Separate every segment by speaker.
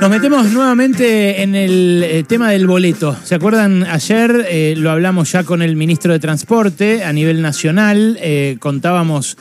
Speaker 1: Nos metemos nuevamente en el eh, tema del boleto. ¿Se acuerdan? Ayer eh, lo hablamos ya con el ministro de Transporte a nivel nacional. Eh, contábamos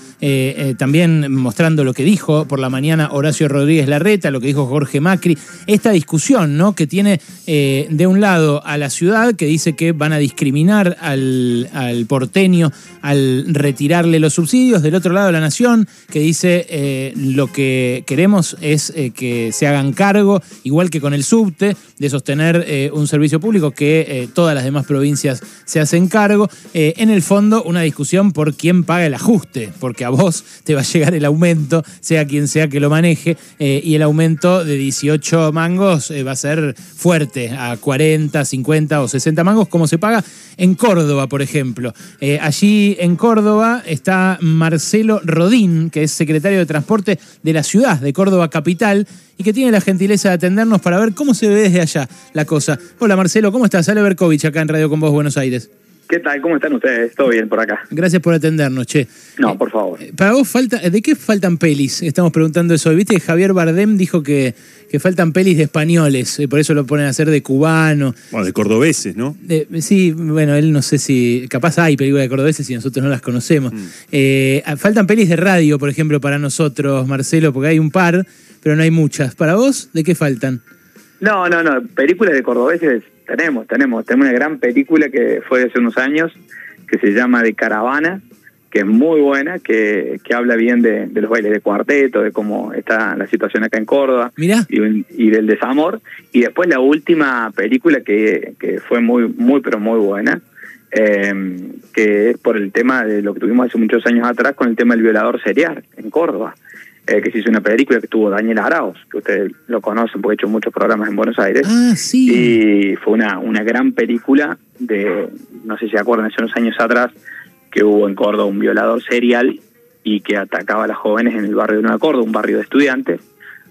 Speaker 1: también mostrando lo que dijo por la mañana Horacio Rodríguez Larreta, lo que dijo Jorge Macri. Esta discusión, ¿no? Que tiene de un lado a la ciudad, que dice que van a discriminar al, al porteño al retirarle los subsidios. Del otro lado, la nación, que dice lo que queremos es que se hagan cargo igual que con el subte, de sostener eh, un servicio público que eh, todas las demás provincias se hacen cargo. Eh, en el fondo, una discusión por quién paga el ajuste, porque a vos te va a llegar el aumento, sea quien sea que lo maneje, y el aumento de 18 mangos va a ser fuerte, a 40, 50 o 60 mangos, como se paga en Córdoba, por ejemplo. allí en Córdoba está Marcelo Rodín, que es secretario de Transporte de la ciudad de Córdoba Capital, y que tiene la gentileza de atendernos para ver cómo se ve desde allá la cosa. Hola Marcelo, ¿cómo estás? Ale Berkovich acá en Radio Con Vos Buenos Aires.
Speaker 2: ¿Qué tal? ¿Cómo están ustedes? ¿Todo bien por acá?
Speaker 1: Gracias por atendernos, che.
Speaker 2: No, por favor.
Speaker 1: Eh, para vos falta, ¿de qué faltan pelis? Estamos preguntando eso. Viste que Javier Bardem dijo que, que faltan pelis de españoles, y por eso lo ponen a hacer de cubano.
Speaker 3: Bueno, de cordobeses, ¿no?
Speaker 1: sí, bueno, él no sé si. Capaz hay películas de cordobeses y nosotros no las conocemos. Mm. Eh, faltan pelis de radio, por ejemplo, para nosotros, Marcelo, porque hay un par pero no hay muchas. ¿Para vos, de qué faltan?
Speaker 2: No, no, no. Películas de cordobeses tenemos, tenemos. Tenemos una gran película que fue de hace unos años, que se llama De Caravana, que es muy buena, que, que habla bien de, los bailes de cuarteto, de cómo está la situación acá en Córdoba
Speaker 1: Mirá.
Speaker 2: Y, del desamor. Y después la última película que, que fue muy, muy, pero muy buena, eh, que es por el tema de lo que tuvimos hace muchos años atrás con el tema del violador serial en Córdoba. Eh, que se hizo una película que tuvo Daniel Arauz, que ustedes lo conocen porque ha hecho muchos programas en Buenos Aires.
Speaker 1: Ah, sí.
Speaker 2: Y fue una, una gran película de, no sé si se acuerdan, hace unos años atrás, que hubo en Córdoba un violador serial y que atacaba a las jóvenes en el barrio de Nueva Córdoba, un barrio de estudiantes.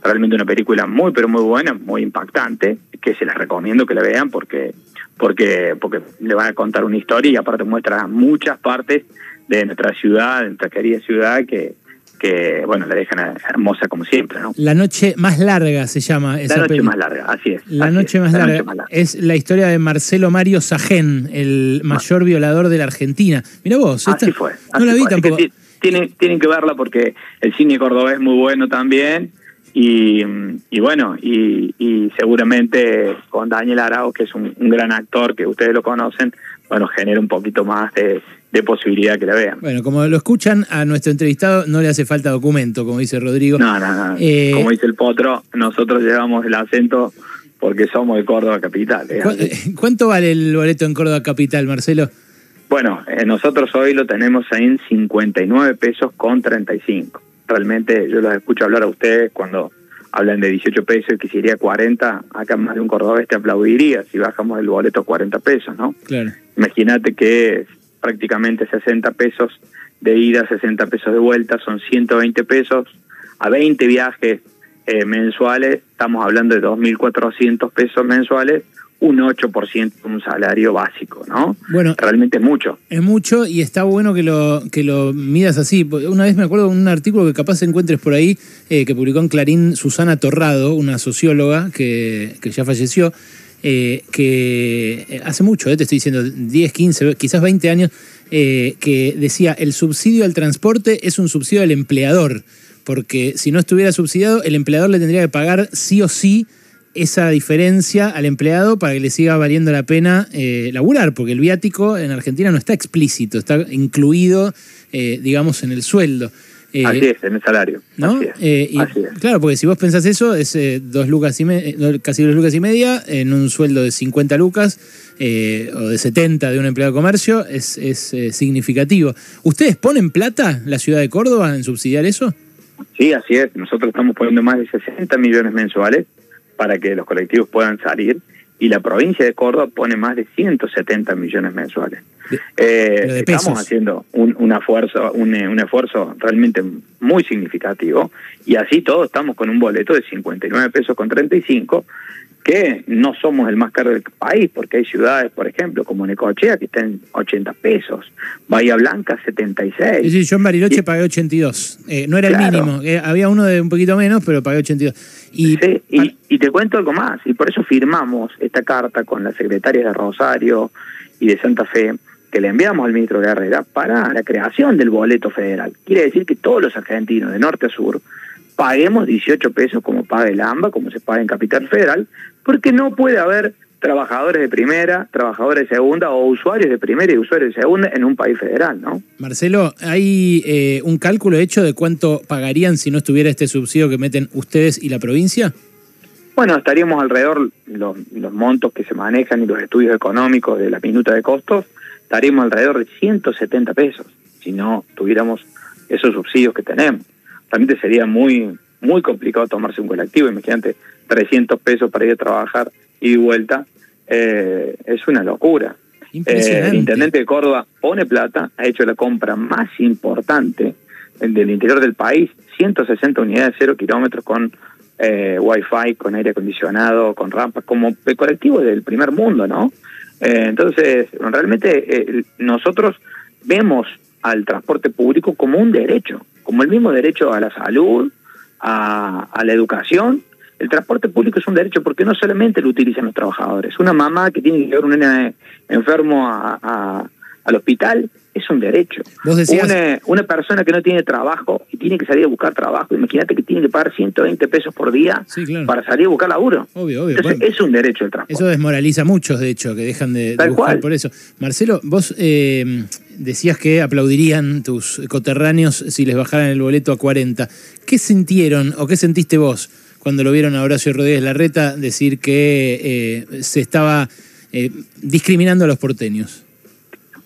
Speaker 2: Realmente una película muy, pero muy buena, muy impactante, que se las recomiendo que la vean porque, porque, porque le van a contar una historia y aparte muestra muchas partes de nuestra ciudad, de nuestra querida ciudad, que, que, bueno, la dejan hermosa como siempre, ¿no?
Speaker 1: La noche más larga se llama
Speaker 2: esa La noche más larga, así es.
Speaker 1: La, noche, más larga. Es la historia de Marcelo Mario Sajén, el mayor violador de la Argentina. Mira vos,
Speaker 2: así fue.
Speaker 1: no la vi tampoco.
Speaker 2: tienen, tienen que verla porque el cine cordobés es muy bueno también. Y, y bueno, y, y, seguramente con Daniel Arao, que es un, un gran actor que ustedes lo conocen, bueno, genera un poquito más de, de posibilidad que la vean.
Speaker 1: Bueno, como lo escuchan, a nuestro entrevistado no le hace falta documento, como dice Rodrigo.
Speaker 2: No, no, no. Eh, como dice el potro, nosotros llevamos el acento porque somos de Córdoba Capital.
Speaker 1: Eh, ¿Cuánto vale el boleto en Córdoba Capital, Marcelo?
Speaker 2: Bueno, eh, nosotros hoy lo tenemos en 59 pesos con 35. Realmente yo los escucho hablar a ustedes cuando hablan de 18 pesos y que si iría 40, acá más de un cordobés te aplaudiría si bajamos el boleto a 40 pesos, ¿no?
Speaker 1: Claro.
Speaker 2: Imagínate que prácticamente 60 pesos de ida, 60 pesos de vuelta, son 120 pesos a 20 viajes eh, mensuales, estamos hablando de 2.400 pesos mensuales, un 8% de un salario básico, ¿no?
Speaker 1: Bueno,
Speaker 2: realmente es mucho.
Speaker 1: Es mucho y está bueno que lo que lo midas así. Una vez me acuerdo de un artículo que capaz encuentres por ahí eh, que publicó en Clarín Susana Torrado, una socióloga que, que ya falleció, eh, que eh, hace mucho, eh, te estoy diciendo 10, 15, quizás 20 años, que decía, el subsidio al transporte es un subsidio al empleador, porque si no estuviera subsidiado, el empleador le tendría que pagar sí o sí esa diferencia al empleado para que le siga valiendo la pena laburar, porque el viático en Argentina no está explícito, está incluido, digamos, en el sueldo.
Speaker 2: Eh, así es, en el salario.
Speaker 1: ¿no? Eh, claro, porque si vos pensás eso, es eh, dos lucas y casi dos lucas y media en un sueldo de 50 lucas o de 70 de un empleado de comercio, es, es significativo. ¿Ustedes ponen plata, la ciudad de Córdoba, en subsidiar eso?
Speaker 2: Sí, así es. Nosotros estamos poniendo más de 60 millones mensuales para que los colectivos puedan salir y la provincia de Córdoba pone más de 170 millones mensuales. Eh, estamos haciendo un, un esfuerzo, un, un, esfuerzo realmente muy significativo y así todos estamos con un boleto de 59 pesos con 35 que no somos el más caro del país, porque hay ciudades, por ejemplo, como Necochea, que están en 80 pesos, Bahía Blanca 76.
Speaker 1: Sí, sí yo en Bariloche pagué 82. Eh, no era el mínimo, eh, había uno de un poquito menos, pero pagué 82.
Speaker 2: Y, y, te cuento algo más, y por eso firmamos esta carta con las secretarias de Rosario y de Santa Fe, que le enviamos al ministro Guerrera para la creación del boleto federal. Quiere decir que todos los argentinos, de norte a sur, paguemos 18 pesos como paga el AMBA, como se paga en Capital Federal, porque no puede haber trabajadores de primera, trabajadores de segunda o usuarios de primera y usuarios de segunda en un país federal, ¿no?
Speaker 1: Marcelo, ¿hay eh, un cálculo hecho de cuánto pagarían si no estuviera este subsidio que meten ustedes y la provincia?
Speaker 2: Bueno, estaríamos alrededor, los, los montos que se manejan y los estudios económicos de la minuta de costos, estaríamos alrededor de 170 pesos si no tuviéramos esos subsidios que tenemos realmente sería muy muy complicado tomarse un colectivo. Imagínate, 300 pesos para ir a trabajar y vuelta, eh, es una locura. Eh, el intendente de Córdoba pone plata, ha hecho la compra más importante del interior del país, 160 unidades de cero kilómetros con eh, wifi, con aire acondicionado, con rampas, como el colectivo del primer mundo, ¿no? Eh, entonces, realmente nosotros vemos al transporte público como un derecho, como el mismo derecho a la salud, a, la educación. El transporte público es un derecho porque no solamente lo utilizan los trabajadores. Una mamá que tiene que llevar un nene enfermo a, al hospital es un derecho. una, persona que no tiene trabajo y tiene que salir a buscar trabajo, imagínate que tiene que pagar 120 pesos por día para salir a buscar laburo.
Speaker 1: Obvio, obvio.
Speaker 2: Entonces, es un derecho el transporte.
Speaker 1: Eso desmoraliza a muchos, de hecho, que dejan de, buscar por eso. Marcelo, vos eh, decías que aplaudirían tus coterráneos si les bajaran el boleto a 40. ¿Qué sintieron o qué sentiste vos cuando lo vieron a Horacio Rodríguez Larreta decir que eh, se estaba eh, discriminando a los porteños?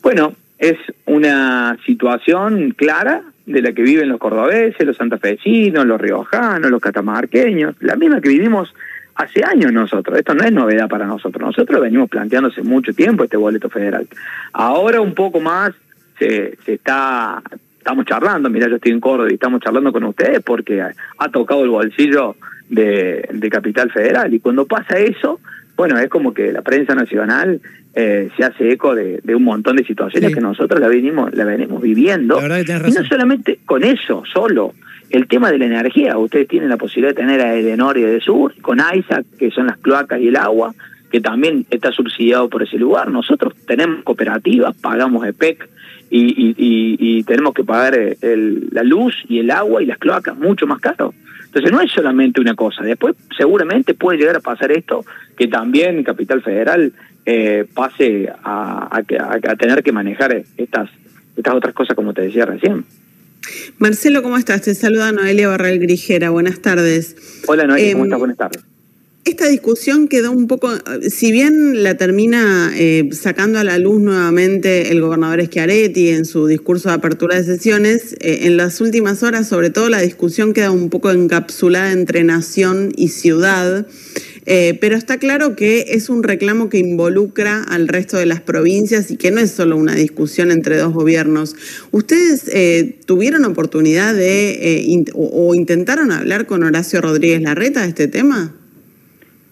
Speaker 2: Bueno, es una situación clara de la que viven los cordobeses, los santafesinos, los riojanos, los catamarqueños, la misma que vivimos hace años nosotros. Esto no es novedad para nosotros. Nosotros venimos planteándose mucho tiempo este boleto federal. Ahora un poco más se, se está, estamos charlando, mira, yo estoy en Córdoba y estamos charlando con ustedes porque ha, tocado el bolsillo de, de Capital Federal. Y cuando pasa eso, bueno, es como que la prensa nacional eh, se hace eco de, un montón de situaciones que nosotros la venimos, la venimos viviendo. y no solamente con eso, solo. El tema de la energía, ustedes tienen la posibilidad de tener a Edenor y Sur, con AISA, que son las cloacas y el agua, que también está subsidiado por ese lugar. Nosotros tenemos cooperativas, pagamos EPEC y, y, tenemos que pagar el, la luz y el agua y las cloacas mucho más caro. Entonces no es solamente una cosa. Después seguramente puede llegar a pasar esto, que también Capital Federal eh, pase a, a, tener que manejar estas, estas otras cosas como te decía recién.
Speaker 3: Marcelo, ¿cómo estás? Te saluda Noelia Barral Grigera. Buenas tardes.
Speaker 2: Hola Noelia, ¿cómo em, estás? Buenas tardes.
Speaker 3: Esta discusión quedó un poco, si bien la termina eh, sacando a la luz nuevamente el gobernador Schiaretti en su discurso de apertura de sesiones, eh, en las últimas horas sobre todo la discusión queda un poco encapsulada entre nación y ciudad. Eh, pero está claro que es un reclamo que involucra al resto de las provincias y que no es solo una discusión entre dos gobiernos. ¿Ustedes tuvieron oportunidad de o, intentaron hablar con Horacio Rodríguez Larreta de este tema?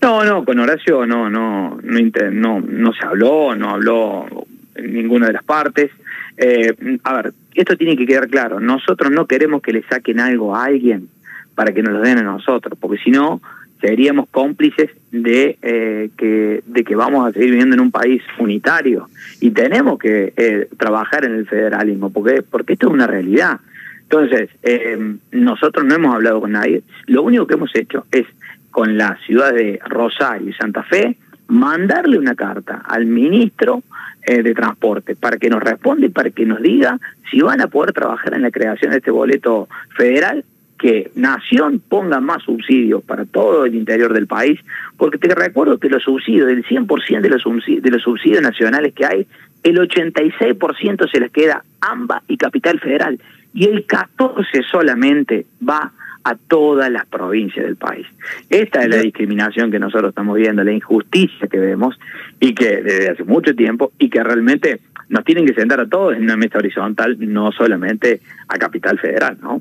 Speaker 2: No, no, con Horacio no, no, no, no, no se habló, no habló en ninguna de las partes. Eh, a ver, esto tiene que quedar claro. Nosotros no queremos que le saquen algo a alguien para que nos lo den a nosotros, porque si no seríamos cómplices de eh, que de que vamos a seguir viviendo en un país unitario y tenemos que eh, trabajar en el federalismo, porque porque esto es una realidad. Entonces, nosotros no hemos hablado con nadie. Lo único que hemos hecho es con la ciudad de Rosario y Santa Fe, mandarle una carta al ministro eh, de Transporte para que nos responda y para que nos diga si van a poder trabajar en la creación de este boleto federal que Nación ponga más subsidios para todo el interior del país, porque te recuerdo que los subsidios, del 100% de los, subsidios, de los subsidios nacionales que hay, el 86% se les queda AMBA y Capital Federal, y el 14% solamente va a todas las provincias del país. Esta es la discriminación que nosotros estamos viendo, la injusticia que vemos y que desde hace mucho tiempo y que realmente nos tienen que sentar a todos en una mesa horizontal, no solamente a Capital Federal, ¿no?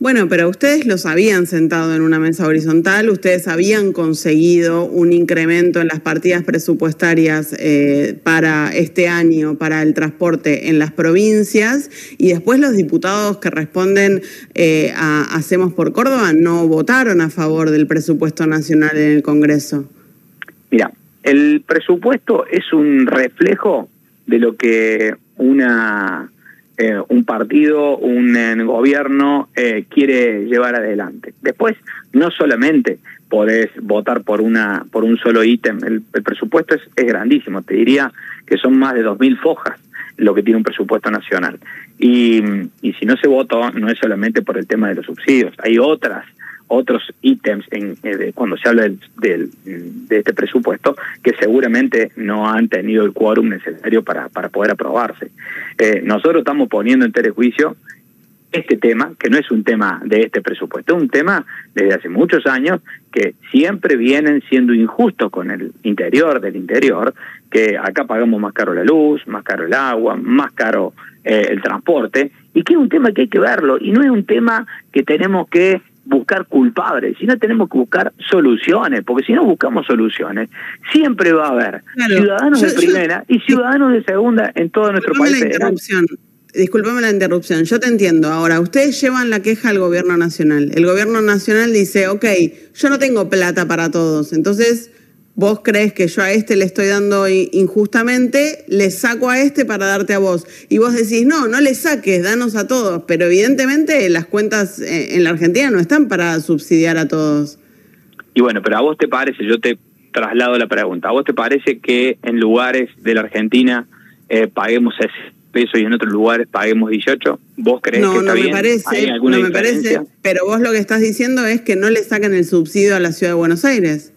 Speaker 3: Bueno, pero ustedes los habían sentado en una mesa horizontal, ustedes habían conseguido un incremento en las partidas presupuestarias eh, para este año, para el transporte en las provincias, y después los diputados que responden eh, a Hacemos por Córdoba no votaron a favor del presupuesto nacional en el Congreso.
Speaker 2: Mira, el presupuesto es un reflejo de lo que una eh, un partido, un eh, gobierno eh, quiere llevar adelante. Después, no solamente podés votar por una por un solo ítem, el, presupuesto es, es, grandísimo, te diría que son más de 2.000 fojas lo que tiene un presupuesto nacional. Y, y si no se votó, no es solamente por el tema de los subsidios, hay otras otros ítems en, eh, cuando se habla del, de este presupuesto que seguramente no han tenido el quórum necesario para, para poder aprobarse. Eh, nosotros estamos poniendo en telejuicio este tema, que no es un tema de este presupuesto, es un tema desde hace muchos años que siempre vienen siendo injustos con el interior del interior, que acá pagamos más caro la luz, más caro el agua, más caro eh, el transporte, y que es un tema que hay que verlo, y no es un tema que tenemos que buscar culpables, sino tenemos que buscar soluciones, porque si no buscamos soluciones, siempre va a haber ciudadanos de primera y ciudadanos de segunda en todo nuestro país.
Speaker 3: La interrupción. Disculpame la interrupción, yo te entiendo. Ahora, ustedes llevan la queja al gobierno nacional. El gobierno nacional dice, ok, yo no tengo plata para todos, entonces vos crees que yo a este le estoy dando injustamente, le saco a este para darte a vos. Y vos decís, no, no le saques, danos a todos. Pero evidentemente las cuentas eh, en la Argentina no están para subsidiar a todos.
Speaker 2: Y bueno, pero a vos te parece, yo te traslado la pregunta, ¿a vos te parece que en lugares de la Argentina eh, paguemos ese peso y en otros lugares paguemos 18? ¿Vos crees que está
Speaker 3: no me parece, no me parece, pero vos lo que estás diciendo es que no le saquen el subsidio a la ciudad de Buenos Aires.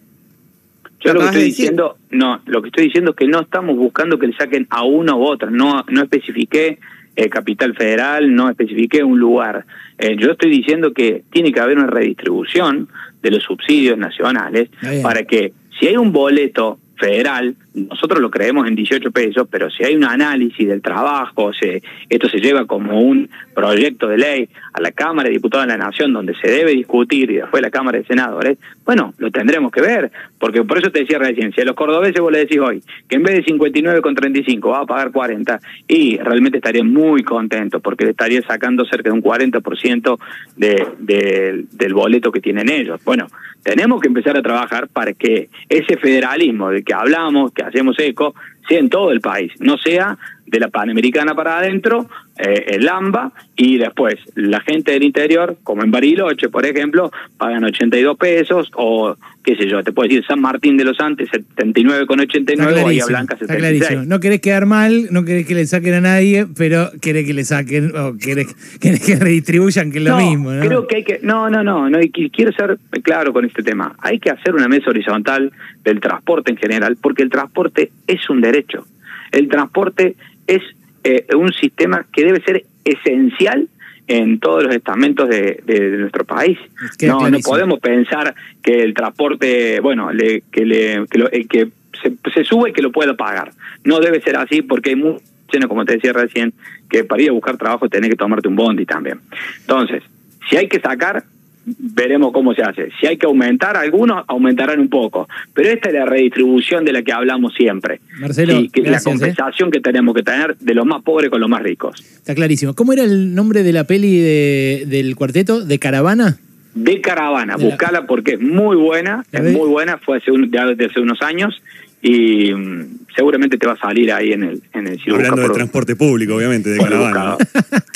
Speaker 2: Yo lo que estoy diciendo, no, lo que estoy diciendo es que no estamos buscando que le saquen a uno u otro, no, no especifiqué eh, capital federal, no especifiqué un lugar. Eh, yo estoy diciendo que tiene que haber una redistribución de los subsidios nacionales para que si hay un boleto federal, nosotros lo creemos en 18 pesos, pero si hay un análisis del trabajo, se, esto se lleva como un proyecto de ley a la Cámara de Diputados de la Nación donde se debe discutir y después la Cámara de Senadores, bueno, lo tendremos que ver, porque por eso te decía recién, si a los cordobeses vos le decís hoy que en vez de 59,35 va a pagar 40 y realmente estaría muy contento porque le estaría sacando cerca de un 40% de, de, del boleto que tienen ellos. Bueno, tenemos que empezar a trabajar para que ese federalismo del que hablamos, que hacemos eco, sea en todo el país, no sea de la Panamericana para adentro, eh, el AMBA, y después la gente del interior, como en Bariloche, por ejemplo, pagan 82 pesos, o qué sé yo, te puedo decir San Martín de los Andes 79,89, Bahía Blanca 76.
Speaker 1: No querés quedar mal, no querés que le saquen a nadie, pero querés que le saquen, o querés, que redistribuyan, que es lo mismo. ¿no?
Speaker 2: Creo que hay que, no, no, no, no, quiero ser claro con este tema. Hay que hacer una mesa horizontal del transporte en general, porque el transporte es un derecho. El transporte es eh, un sistema que debe ser esencial en todos los estamentos de, nuestro país. No, no podemos pensar que el transporte, bueno, le, que, le, que, lo, que se, se, sube y que lo pueda pagar. No debe ser así porque hay muchos, como te decía recién, que para ir a buscar trabajo tenés que tomarte un bondi también. Entonces, si hay que sacar, veremos cómo se hace. Si hay que aumentar algunos, aumentarán un poco. Pero esta es la redistribución de la que hablamos siempre.
Speaker 1: Marcelo,
Speaker 2: que la ¿eh? compensación que tenemos que tener de los más pobres con los más ricos.
Speaker 1: Está clarísimo. ¿Cómo era el nombre de la peli de, del cuarteto? ¿De Caravana?
Speaker 2: De Caravana, buscala porque es muy buena, es muy buena, fue hace, hace unos años y mm, seguramente te va a salir ahí en el en el
Speaker 4: Hablando de transporte público, obviamente, de caravana.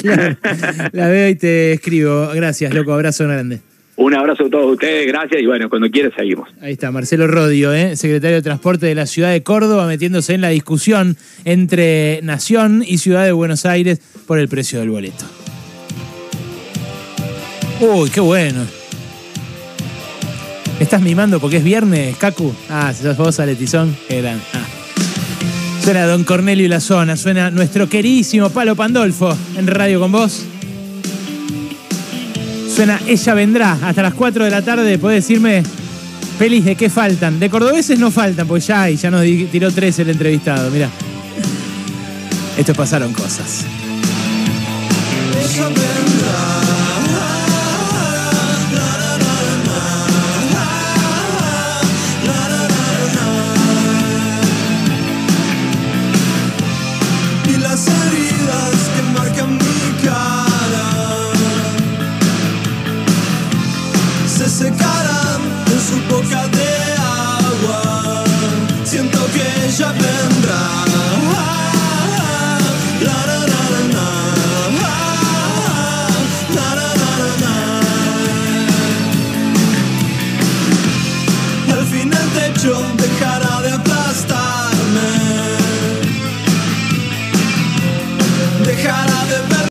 Speaker 1: La veo y te escribo. Gracias, loco. Abrazo grande.
Speaker 2: Un abrazo a todos ustedes, gracias y bueno, cuando quieras seguimos.
Speaker 1: Ahí está, Marcelo Rodio, ¿eh? secretario de Transporte de la ciudad de Córdoba, metiéndose en la discusión entre Nación y Ciudad de Buenos Aires por el precio del boleto. Uy, qué bueno. Estás mimando porque es viernes, Cacu? Ah, si sos vos, Aletizón, gran. Ah. Suena Don Cornelio y la zona, suena nuestro queridísimo Palo Pandolfo en Radio con vos. Suena Ella Vendrá. Hasta las 4 de la tarde podés decirme pelis de qué faltan. De cordobeses no faltan, pues ya hay, ya nos tiró tres el entrevistado, mirá. Esto pasaron cosas.
Speaker 5: Y